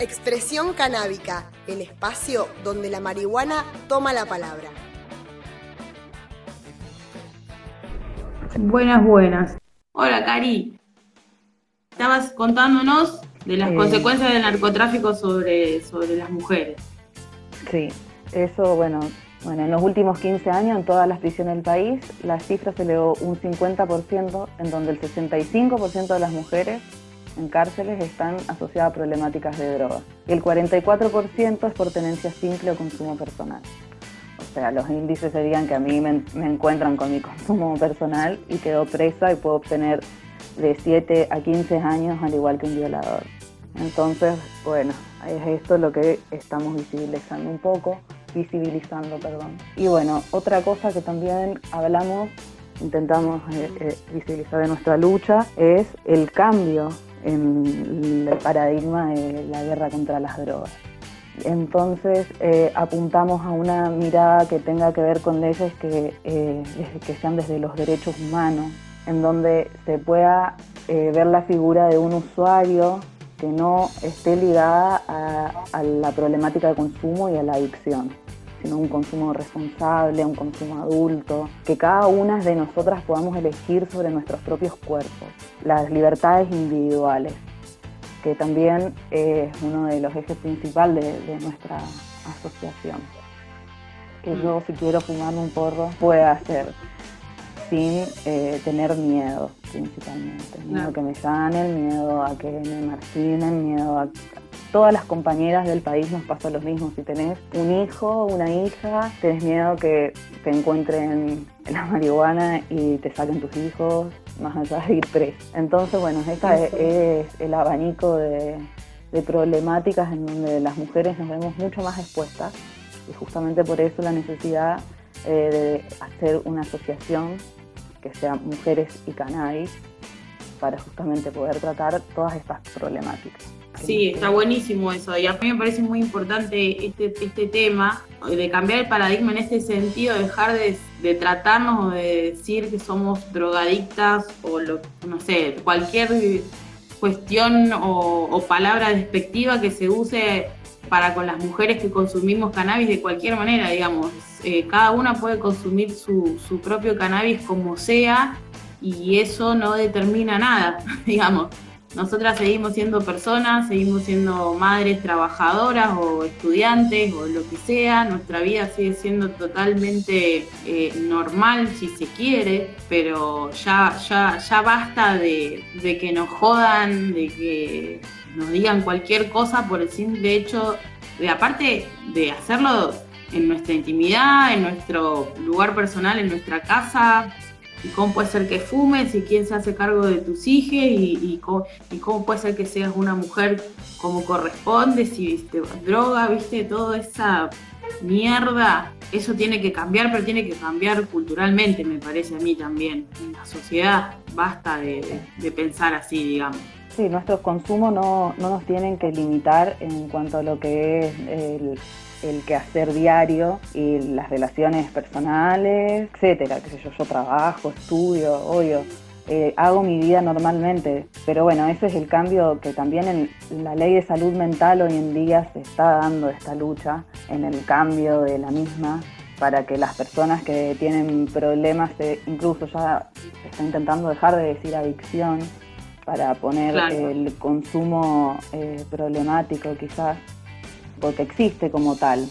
Expresión canábica, el espacio donde la marihuana toma la palabra. Buenas, buenas. Hola, Cari. Estabas contándonos de las Eh. consecuencias del narcotráfico sobre, sobre las mujeres. Sí, eso, bueno, bueno, en los últimos 15 años en todas las prisiones del país la cifra se elevó un 50%, en donde el 65% de las mujeres en cárceles están asociadas a problemáticas de droga. Y el 44% es por tenencia simple o consumo personal. O sea, los índices serían que a mí me, encuentran con mi consumo personal y quedo presa y puedo obtener de 7 a 15 años al igual que un violador. Entonces, bueno, es esto lo que estamos visibilizando un poco, visibilizando, perdón. Y bueno, otra cosa que también hablamos, intentamos eh, eh, visibilizar de nuestra lucha, es el cambio en el paradigma de la guerra contra las drogas. Entonces eh, apuntamos a una mirada que tenga que ver con leyes que, eh, sean desde los derechos humanos, en donde se pueda eh, ver la figura de un usuario que no esté ligada a la problemática de consumo y a la adicción, sino un consumo responsable, un consumo adulto, que cada una de nosotras podamos elegir sobre nuestros propios cuerpos, las libertades individuales que también es uno de los ejes principales de, de nuestra asociación. Que yo si quiero fumarme un porro pueda hacer sin eh, tener miedo principalmente. Miedo a que me sanen, miedo a que me marginen, miedo a... Todas las compañeras del país nos pasa lo mismo. Si tenés un hijo, una hija, tenés miedo que te encuentren la marihuana y te saquen tus hijos, más allá de ir preso. Entonces, bueno, este es, es el abanico de, de problemáticas en donde las mujeres nos vemos mucho más expuestas y justamente por eso la necesidad eh, de hacer una asociación que sea Mujeres y Cannabis para justamente poder tratar todas estas problemáticas. Sí, está buenísimo eso. Y a mí me parece muy importante este, este tema de cambiar el paradigma en este sentido, dejar de, de tratarnos o de decir que somos drogadictas o lo, no sé, cualquier cuestión o, palabra despectiva que se use para con las mujeres que consumimos cannabis de cualquier manera, digamos. Eh, cada una puede consumir su, su propio cannabis como sea y eso no determina nada, digamos. Nosotras seguimos siendo personas, seguimos siendo madres trabajadoras o estudiantes o lo que sea, nuestra vida sigue siendo totalmente eh, normal si se quiere, pero ya, ya, ya basta de, de que nos jodan, de que nos digan cualquier cosa por el simple hecho de, aparte de hacerlo en nuestra intimidad, en nuestro lugar personal, en nuestra casa, y cómo puede ser que fumes y quién se hace cargo de tus hijos y, y, cómo, cómo puede ser que seas una mujer como corresponde, si viste droga, viste, toda esa mierda. Eso tiene que cambiar, pero tiene que cambiar culturalmente, me parece a mí también. En la sociedad basta de, de, de pensar así, digamos. Sí, nuestros consumos no, no, nos tienen que limitar en cuanto a lo que es el, el quehacer diario y las relaciones personales, etcétera, qué sé yo, yo trabajo, estudio, obvio, eh, hago mi vida normalmente, pero bueno, ese es el cambio que también en, la ley de salud mental hoy en día se está dando esta lucha, en el cambio de la misma, para que las personas que tienen problemas, eh, incluso ya está intentando dejar de decir adicción, para poner claro. el consumo eh, problemático quizás, porque existe como tal.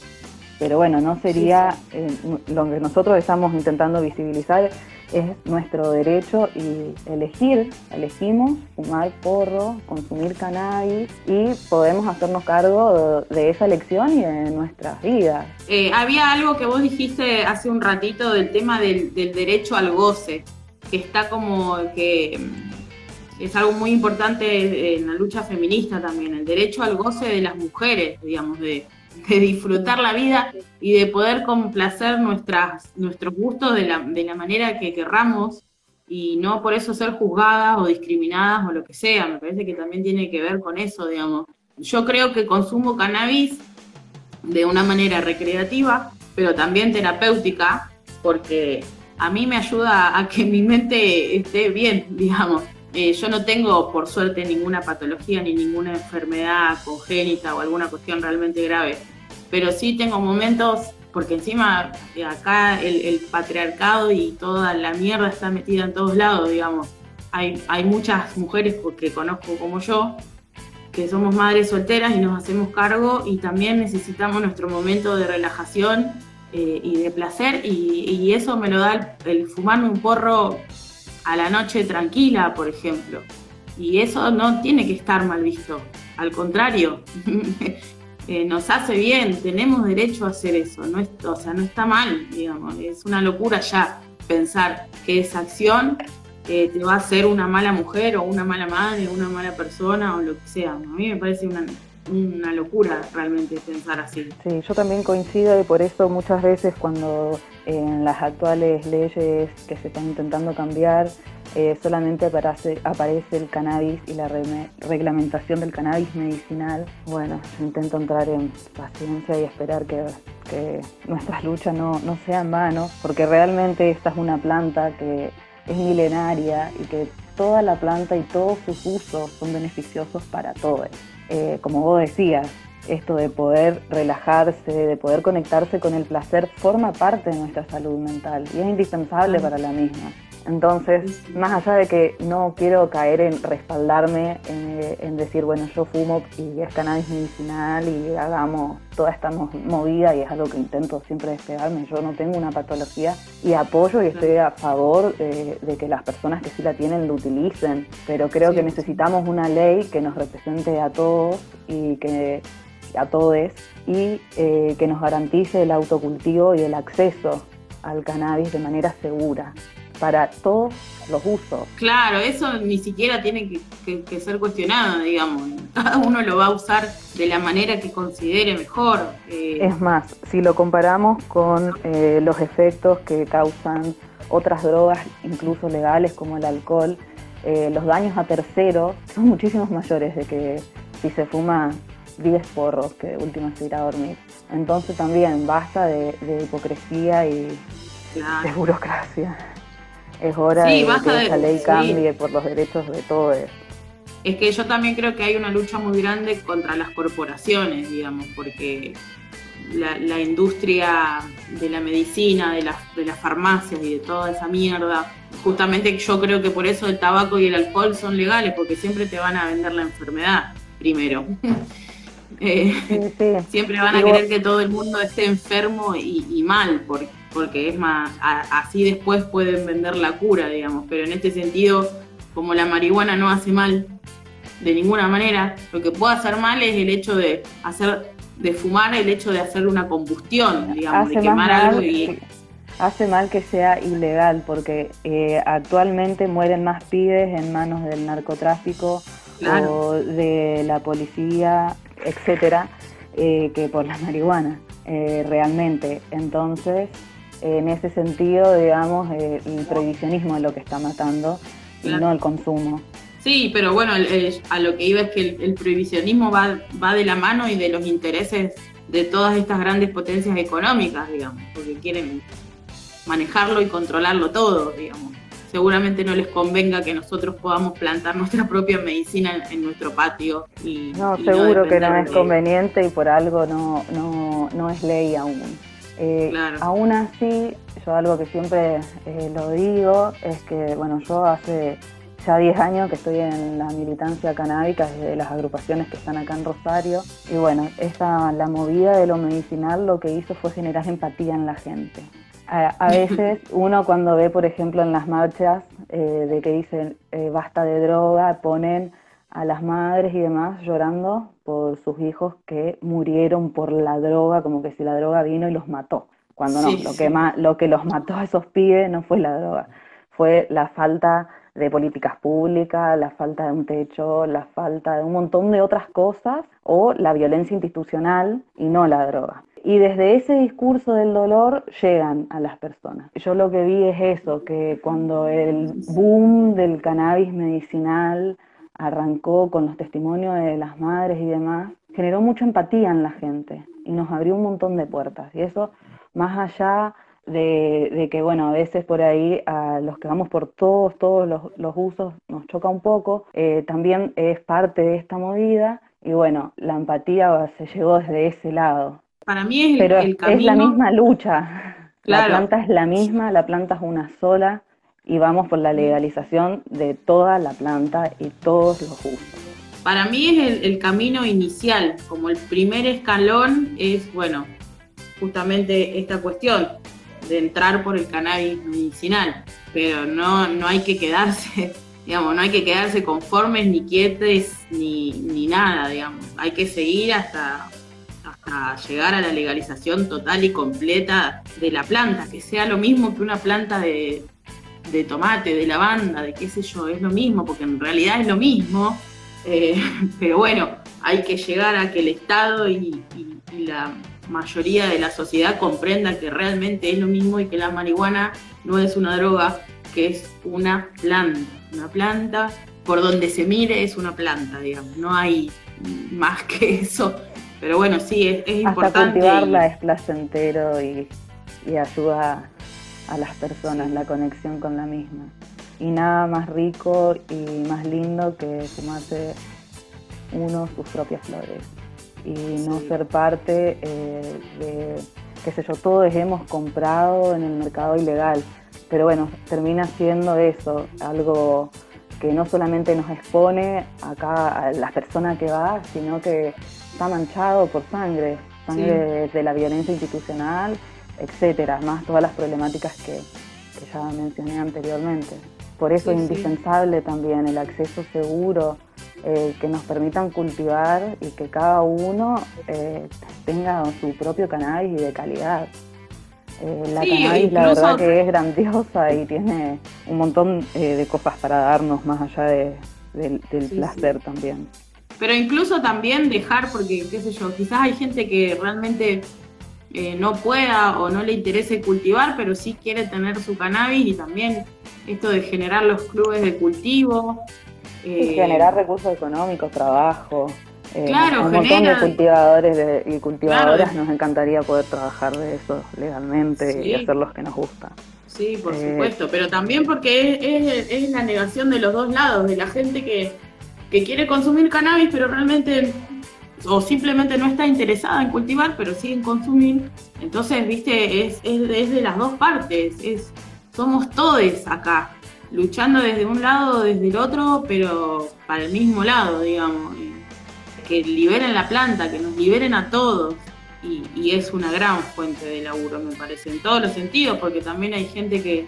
Pero bueno, no sería sí, sí. Eh, lo que nosotros estamos intentando visibilizar es nuestro derecho y elegir, elegimos fumar porro, consumir cannabis y podemos hacernos cargo de, de esa elección y de nuestras vidas. Eh, había algo que vos dijiste hace un ratito del tema del, del derecho al goce, que está como que es algo muy importante en la lucha feminista también, el derecho al goce de las mujeres, digamos, de, disfrutar la vida y de poder complacer nuestras, nuestros gustos de la, de la manera que querramos y no por eso ser juzgadas o discriminadas o lo que sea. Me parece que también tiene que ver con eso, digamos. Yo creo que consumo cannabis de una manera recreativa, pero también terapéutica, porque a mí me ayuda a que mi mente esté bien, digamos. Eh, yo no tengo, por suerte, ninguna patología ni ninguna enfermedad congénita o alguna cuestión realmente grave, pero sí tengo momentos porque encima eh, acá el, patriarcado y toda la mierda está metida en todos lados, digamos. Hay, hay muchas mujeres que conozco como yo, que somos madres solteras y nos hacemos cargo y también necesitamos nuestro momento de relajación eh, y de placer y, eso me lo da el, el fumarme un porro a la noche tranquila, por ejemplo. Y eso no tiene que estar mal visto, al contrario, Eh, nos hace bien, tenemos derecho a hacer eso, no es, o sea, no está mal, digamos, es una locura ya pensar que esa acción eh, te va a hacer una mala mujer o una mala madre una mala persona o lo que sea. A mí me parece una, una locura realmente pensar así. Sí, yo también coincido y por eso muchas veces cuando en las actuales leyes que se están intentando cambiar eh, solamente aparece, aparece el cannabis y la reglamentación del cannabis medicinal, bueno, intento entrar en paciencia y esperar que, que nuestras luchas no, no sean vanos, porque realmente esta es una planta que es milenaria y que toda la planta y todos sus usos son beneficiosos para todos. Eh, como vos decías, esto de poder relajarse, de poder conectarse con el placer, forma parte de nuestra salud mental y es indispensable para la misma. Entonces, más allá de que no quiero caer en respaldarme en, decir, bueno, yo fumo y es cannabis medicinal y hagamos toda esta movida y es algo que intento siempre despegarme, yo no tengo una patología y apoyo y estoy a favor de, que las personas que sí la tienen lo utilicen, pero creo que necesitamos una ley que nos represente a todos y que a todos y eh, que nos garantice el autocultivo y el acceso al cannabis de manera segura para todos los usos. Claro, eso ni siquiera tiene que, ser cuestionado, digamos. Cada uno lo va a usar de la manera que considere mejor. Eh. Es más, si lo comparamos con eh, los efectos que causan otras drogas, incluso legales como el alcohol, eh, los daños a terceros son muchísimos mayores de que si se fuma 10 porros que de última se irá a dormir. Entonces también basta de, hipocresía y de burocracia. Es hora de que esa ley cambie por los derechos de todos. Es que yo también creo que hay una lucha muy grande contra las corporaciones, digamos, porque la, industria de la medicina, de las, de las farmacias y de toda esa mierda, justamente yo creo que por eso el tabaco y el alcohol son legales, porque siempre te van a vender la enfermedad primero. Eh, siempre van a querer que todo el mundo esté enfermo y, y mal, porque porque es más, así después pueden vender la cura, digamos, pero en este sentido, como la marihuana no hace mal de ninguna manera, lo que puede hacer mal es el hecho de hacer, de fumar, el hecho de hacer una combustión, digamos, de quemar algo y... Hace mal que sea ilegal, porque eh, actualmente mueren más pibes en manos del narcotráfico o de la policía, etcétera, eh, que por la marihuana, eh, realmente. Entonces, en ese sentido, digamos, eh, el prohibicionismo es lo que está matando y no el consumo. Sí, pero bueno, a lo que iba es que el, prohibicionismo va, va de la mano y de los intereses de todas estas grandes potencias económicas, digamos, porque quieren manejarlo y controlarlo todo, digamos. Seguramente no les convenga que nosotros podamos plantar nuestra propia medicina en, nuestro patio. Y, no, seguro que no es conveniente y por algo no, no, no es ley aún. Eh, aún así, yo algo que siempre eh, lo digo es que, bueno, yo hace ya 10 años que estoy en la militancia canábica desde las agrupaciones que están acá en Rosario. Y bueno, esta, la movida de lo medicinal lo que hizo fue generar empatía en la gente. A, veces uno cuando ve, por ejemplo, en las marchas eh, de que dicen basta de droga, ponen a las madres y demás llorando por sus hijos que murieron por la droga, como que si la droga vino y los mató. Cuando no, lo, Que lo que los mató a esos pibes no fue la droga, fue la falta de políticas públicas, la falta de un techo, la falta de un montón de otras cosas o la violencia institucional y no la droga. Y desde ese discurso del dolor llegan a las personas. Yo lo que vi es eso, que cuando el boom del cannabis medicinal arrancó con los testimonios de las madres y demás, generó mucha empatía en la gente y nos abrió un montón de puertas. Y eso, más allá de, que, bueno, a veces por ahí a los que vamos por todos, todos los, usos nos choca un poco, eh, también es parte de esta movida y bueno, la empatía se llegó desde ese lado. Para mí es Pero el camino... es la misma lucha. La planta es la misma, la planta es una sola y vamos por la legalización de toda la planta y todos los usos. Para mí es el, camino inicial, como el primer escalón es, bueno, justamente esta cuestión de entrar por el cannabis medicinal, pero no, no hay que quedarse, digamos, no hay que quedarse conformes ni quietes ni, ni nada, digamos, hay que seguir hasta llegar a la legalización total y completa de la planta, que sea lo mismo que una planta de, de tomate, de lavanda, de qué sé yo, es lo mismo, porque en realidad es lo mismo, eh, pero bueno, hay que llegar a que el Estado y la mayoría de la sociedad comprenda que realmente es lo mismo y que la marihuana no es una droga, que es una planta. Una planta, por donde se mire, es una planta, digamos. No hay más que eso. Pero bueno, sí, es, es Hasta importante. cultivarla es placentero y, y ayuda a las personas, la conexión con la misma. Y nada más rico y más lindo que fumarse uno sus propias flores. Y no ser parte eh, de, qué sé yo, todos hemos comprado en el mercado ilegal, pero bueno, termina siendo eso, algo que no solamente nos expone acá a la persona que va, sino que está manchado por sangre, sangre de la violencia institucional, etcétera, más todas las problemáticas que, que ya mencioné anteriormente. Por eso es indispensable también el acceso seguro eh, que nos permitan cultivar y que cada uno eh, tenga su propio cannabis y de calidad. Eh, la cannabis la verdad que es grandiosa y tiene un montón de cosas para darnos más allá del placer también. Pero incluso también dejar, porque qué sé yo, quizás hay gente que realmente no pueda o no le interese cultivar, pero sí quiere tener su cannabis y también esto de generar los clubes de cultivo, y generar recursos económicos, trabajo. Eh, claro, un montón de cultivadores y cultivadoras nos encantaría poder trabajar de eso legalmente y hacer los que nos gusta. Sí, por eh, supuesto, pero también porque es, es, la negación de los dos lados, de la gente que, que quiere consumir cannabis, pero realmente o simplemente no está interesada en cultivar, pero sí en consumir. Entonces, viste, es, es, es de las dos partes, es, somos todos acá luchando desde un lado desde el otro, pero para el mismo lado, digamos. Que liberen la planta, que nos liberen a todos. Y, es una gran fuente de laburo, me parece, en todos los sentidos, porque también hay gente que,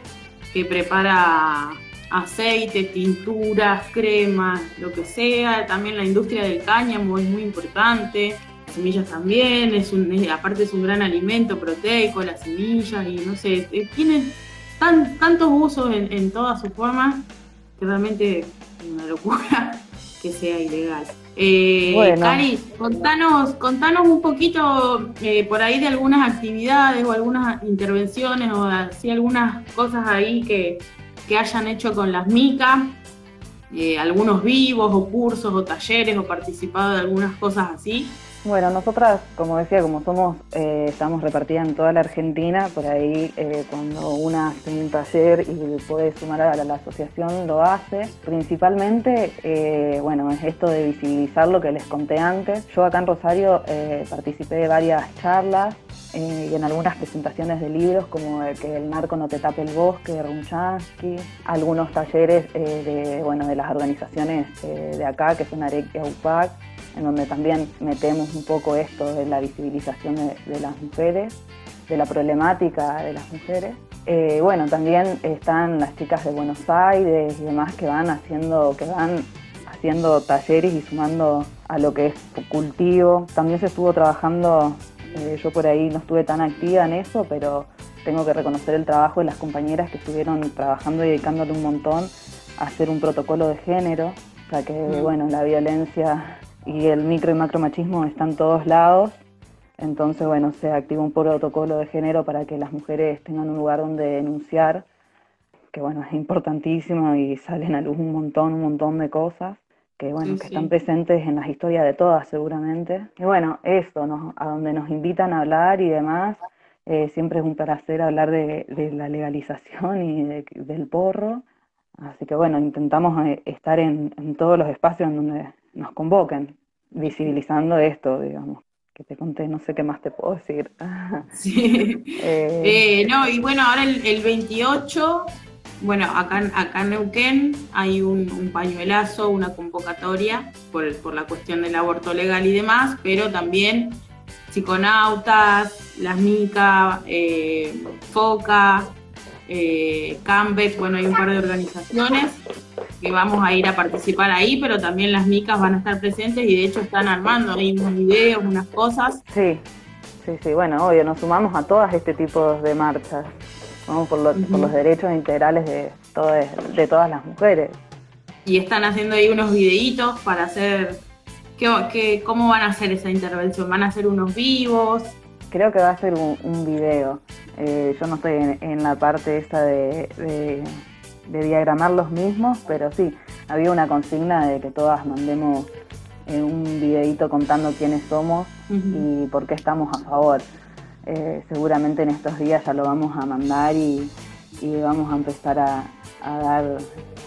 que prepara aceites, tinturas, cremas, lo que sea. También la industria del cáñamo es muy importante. Las semillas también, es un, aparte es un gran alimento proteico, las semillas, y no sé, tienen tan, tantos usos en, todas sus formas que realmente es una locura que sea ilegal. Eh, Cari, contanos, contanos un poquito eh, por ahí de algunas actividades o algunas intervenciones o así algunas cosas ahí que, que hayan hecho con las MICA, eh, algunos vivos o cursos o talleres o participado de algunas cosas así. Bueno, nosotras, como decía, como somos, eh, estamos repartidas en toda la Argentina, por ahí eh, cuando una hace un taller y puede sumar a la, asociación, lo hace. Principalmente, eh, bueno, es esto de visibilizar lo que les conté antes. Yo acá en Rosario participé de varias charlas y en algunas presentaciones de libros como que El narco no te tape el bosque de algunos talleres de, bueno, de las organizaciones de acá que son Arek y AUPAC, en donde también metemos un poco esto de la visibilización de, las mujeres, de la problemática de las mujeres. Eh, bueno, también están las chicas de Buenos Aires y demás que van haciendo, que van haciendo talleres y sumando a lo que es cultivo. También se estuvo trabajando, eh, yo por ahí no estuve tan activa en eso, pero tengo que reconocer el trabajo de las compañeras que estuvieron trabajando y dedicándole un montón hacer un protocolo de género, o sea que, Mm. bueno, la violencia y el micro y macromachismo están en todos lados. Entonces, bueno, se activa un protocolo de género para que las mujeres tengan un lugar donde denunciar, que bueno, es importantísimo y salen a luz un montón, un montón de cosas que bueno, Sí, que sí. están presentes en las historias de todas seguramente. Y bueno, eso, ¿no? a donde nos invitan a hablar y demás, eh, siempre es un placer hablar de, de la legalización y de- del porro. Así que bueno, intentamos eh, estar en, en todos los espacios en donde nos convoquen, visibilizando esto, digamos, que te conté, no sé qué más te puedo decir. Sí. Eh, Eh, no, y bueno, ahora el, el 28, bueno, acá, acá en Neuquén hay un, pañuelazo, una convocatoria por, por la cuestión del aborto legal y demás, pero también psiconautas, las MICA, eh, FOCA, eh, bueno, hay un par de organizaciones que vamos a ir a participar ahí, pero también las MICAs van a estar presentes y de hecho están armando ahí unos videos, unas cosas. Sí, sí, sí, bueno, obvio, nos sumamos a todas este tipo de marchas, por, lo- por los derechos integrales de, todas de todas las mujeres. y están haciendo ahí unos videitos para hacer ¿qué, qué- cómo van a hacer esa intervención van a hacer unos vivos Creo que va a ser un, un video. Eh, yo no estoy en, en la parte esta de, de- de diagramar los mismos, pero sí, había una consigna de que todas mandemos eh, un videito contando quiénes somos y por qué estamos a favor. Eh, seguramente en estos días ya lo vamos a mandar y, vamos a empezar a, dar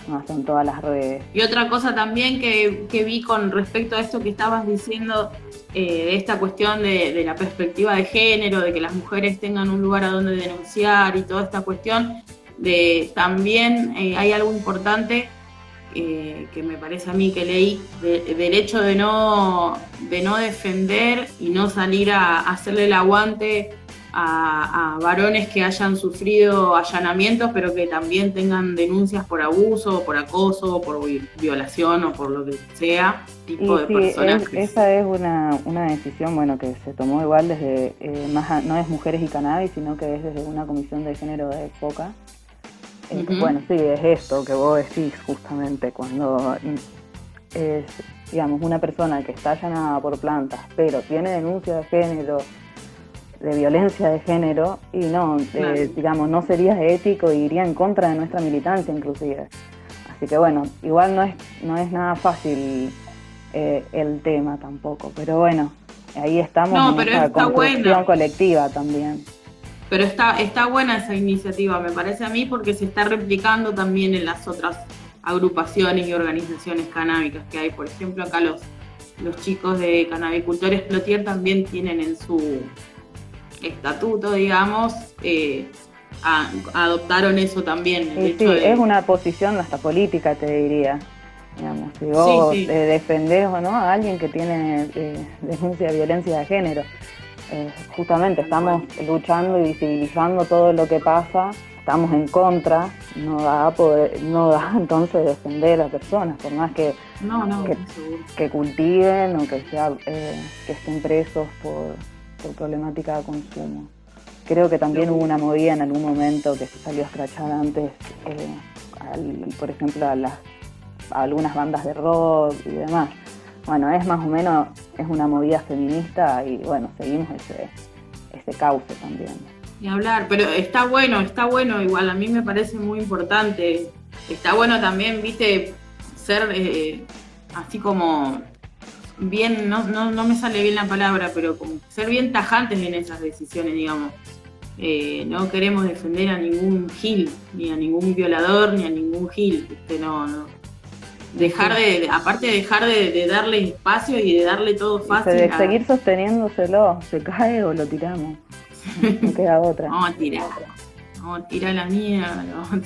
más en todas las redes. y otra cosa también que, vi con respecto a esto que estabas diciendo eh, de esta cuestión de, de la perspectiva de género de que las mujeres tengan un lugar a donde denunciar y toda esta cuestión de también eh, hay algo importante eh, que me parece a mí que leí, de- del hecho de no, de no defender y no salir a, a hacerle el aguante a, a varones que hayan sufrido allanamientos, pero que también tengan denuncias por abuso, por acoso, por vi- violación o por lo que sea, tipo Y de sí, es- personajes. esa es una, una decisión bueno que se tomó igual desde, eh, más a- no es Mujeres y Cannabis, sino que es desde una comisión de género de FOCA. Bueno, sí, es esto que vos decís justamente, cuando es, digamos, una persona que está allanada por plantas, pero tiene denuncia de género, de violencia de género, y no, eh, digamos, no sería ético y iría en contra de nuestra militancia inclusive. Así que bueno, igual no es, no es nada fácil eh, el tema tampoco, pero bueno, ahí estamos No, en esta construcción bueno. colectiva también. Pero está, está buena esa iniciativa, me parece a mí, porque se está replicando también en las otras agrupaciones y organizaciones canábicas que hay. Por ejemplo, acá los, los chicos de Canabicultores Plotier también tienen en su estatuto, digamos, eh, a- adoptaron eso también. El Y hecho sí, de- es una posición hasta política, te diría. Digamos, si vos Sí, sí. eh, defendés o no a alguien que tiene eh, denuncia de violencia de género. Eh, justamente estamos luchando y visibilizando todo lo que pasa, estamos en contra, no da poder, no da entonces defender a personas, por más que, No, no, que, seguro. que cultiven o que sea eh, que estén presos por, por problemática de consumo. Creo que también hubo una movida en algún momento que se salió a escrachar antes, eh, al- por ejemplo, a, las, a algunas bandas de rock y demás. Bueno, es más o menos, es una movida feminista y bueno, seguimos ese, ese cauce también. Ni hablar, pero está bueno, está bueno, igual a mí me parece muy importante. Está bueno también, viste, ser eh, así como bien, no, no, no me sale bien la palabra, pero como ser bien tajantes en esas decisiones, digamos. Eh, no queremos defender a ningún gil, ni a ningún violador, ni a ningún gil, ¿viste? no, no. Dejar de, aparte de dejar de, de darle espacio y de darle todo fácil. de a- seguir sosteniéndoselo, se cae o lo tiramos. No queda otra. Vamos a tirar. Vamos a tirar la mierda.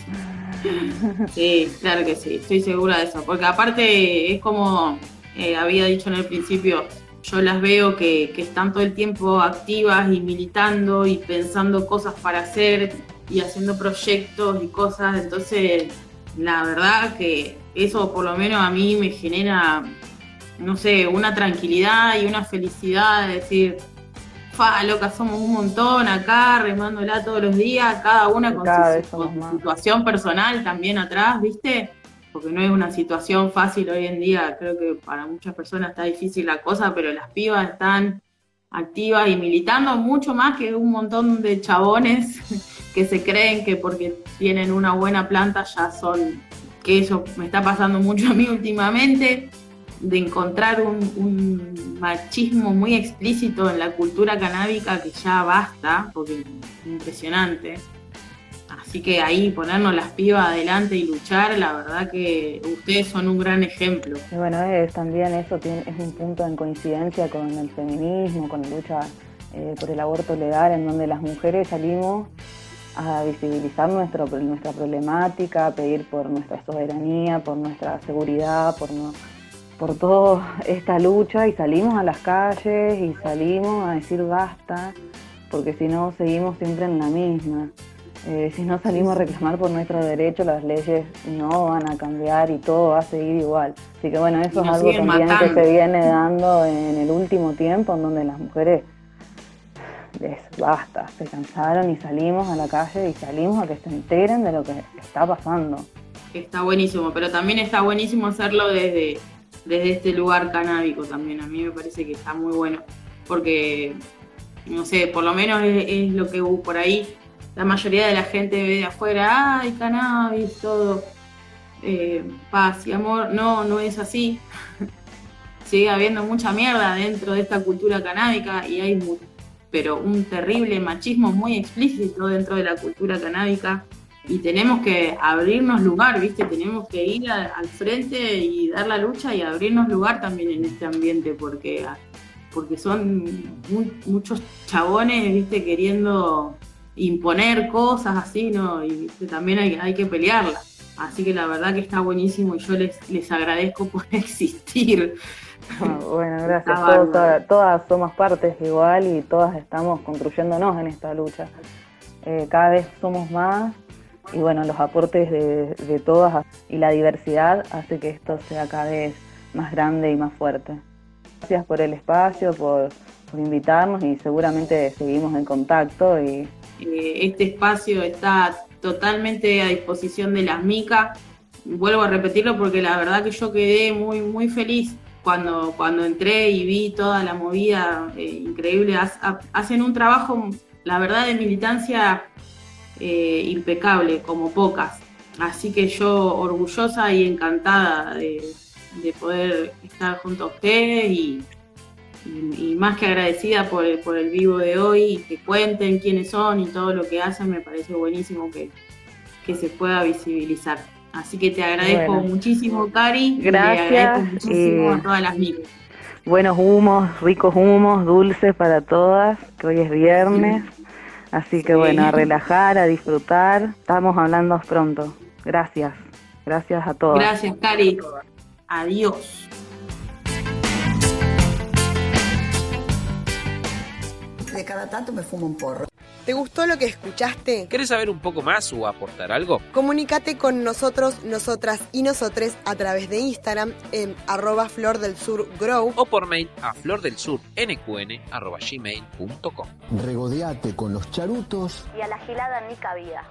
Sí, claro que sí, estoy segura de eso. Porque aparte es como eh, había dicho en el principio, yo las veo que, que están todo el tiempo activas y militando y pensando cosas para hacer y haciendo proyectos y cosas. Entonces, la verdad que eso por lo menos a mí me genera, no sé, una tranquilidad y una felicidad de decir, fa, loca, somos un montón acá, remándola todos los días, cada una con Cada su, con su situación personal también atrás, ¿viste? porque no es una situación fácil hoy en día, creo que para muchas personas está difícil la cosa, pero las pibas están activas y militando mucho más que un montón de chabones que se creen que porque tienen una buena planta ya son, que eso me está pasando mucho a mí últimamente, de encontrar un, machismo muy explícito en la cultura canábica que ya basta, porque es impresionante. Así que ahí ponernos las pibas adelante y luchar, la verdad que ustedes son un gran ejemplo. Y bueno, también eso tiene, es un punto en coincidencia con el feminismo, con la lucha eh, por el aborto legal, en donde las mujeres salimos a visibilizar nuestro, nuestra problemática, a pedir por nuestra soberanía, por nuestra seguridad, por, no, por toda esta lucha y salimos a las calles y salimos a decir basta, porque si no seguimos siempre en la misma. Eh, si no salimos a reclamar por nuestro derecho, las leyes no van a cambiar y todo va a seguir igual. Así que bueno, eso es algo también que se viene dando en el último tiempo, en donde las mujeres les basta, se cansaron y salimos a la calle y salimos a que se enteren de lo que está pasando. Está buenísimo, pero también está buenísimo hacerlo desde, desde este lugar canábico también. A mí me parece que está muy bueno, porque, no sé, por lo menos es, es lo que por ahí la mayoría de la gente ve de afuera, ay, cannabis, todo, eh, paz y amor. No, no es así. Sigue habiendo mucha mierda dentro de esta cultura canábica y hay pero un terrible machismo muy explícito dentro de la cultura canábica y tenemos que abrirnos lugar, ¿viste? Tenemos que ir al frente y dar la lucha y abrirnos lugar también en este ambiente porque porque son muchos chabones, ¿viste? queriendo imponer cosas así, ¿no? Y también hay, hay que pelearla. Así que la verdad que está buenísimo y yo les, les agradezco por existir. Bueno, gracias. todas, somos partes igual y todas estamos construyéndonos en esta lucha. Eh, cada vez somos más y bueno, los aportes de, de, todas y la diversidad hace que esto sea cada vez más grande y más fuerte. Gracias por el espacio, por, por invitarnos y seguramente seguimos en contacto y este espacio está totalmente a disposición de las MICA. Vuelvo a repetirlo porque la verdad que yo quedé muy, muy feliz cuando, cuando entré y vi toda la movida eh, increíble. Hacen un trabajo, la verdad, de militancia eh, impecable, como pocas. Así que yo orgullosa y encantada de, de poder estar junto a ustedes y, y, más que agradecida por el, por el vivo de hoy y que cuenten quiénes son y todo lo que hacen, me parece buenísimo que, que se pueda visibilizar. Así que te agradezco muchísimo, Cari. Gracias. Agradezco muchísimo a todas las miles. Buenos humos, ricos humos, dulces para todas, que hoy es viernes. Así que bueno, a relajar, a disfrutar. Estamos hablando pronto. Gracias. Gracias a todos. Gracias, Cari. Adiós. de cada tanto me fumo un porro. ¿Te gustó lo que escuchaste? ¿Querés saber un poco más o aportar algo? Comunícate con nosotros, nosotras y nosotres a través de Instagram en arroba flor del sur grow o por mail a flordelsurnqn arroba gmail.com. Regodeate con los charutos y a la gilada ni cabida.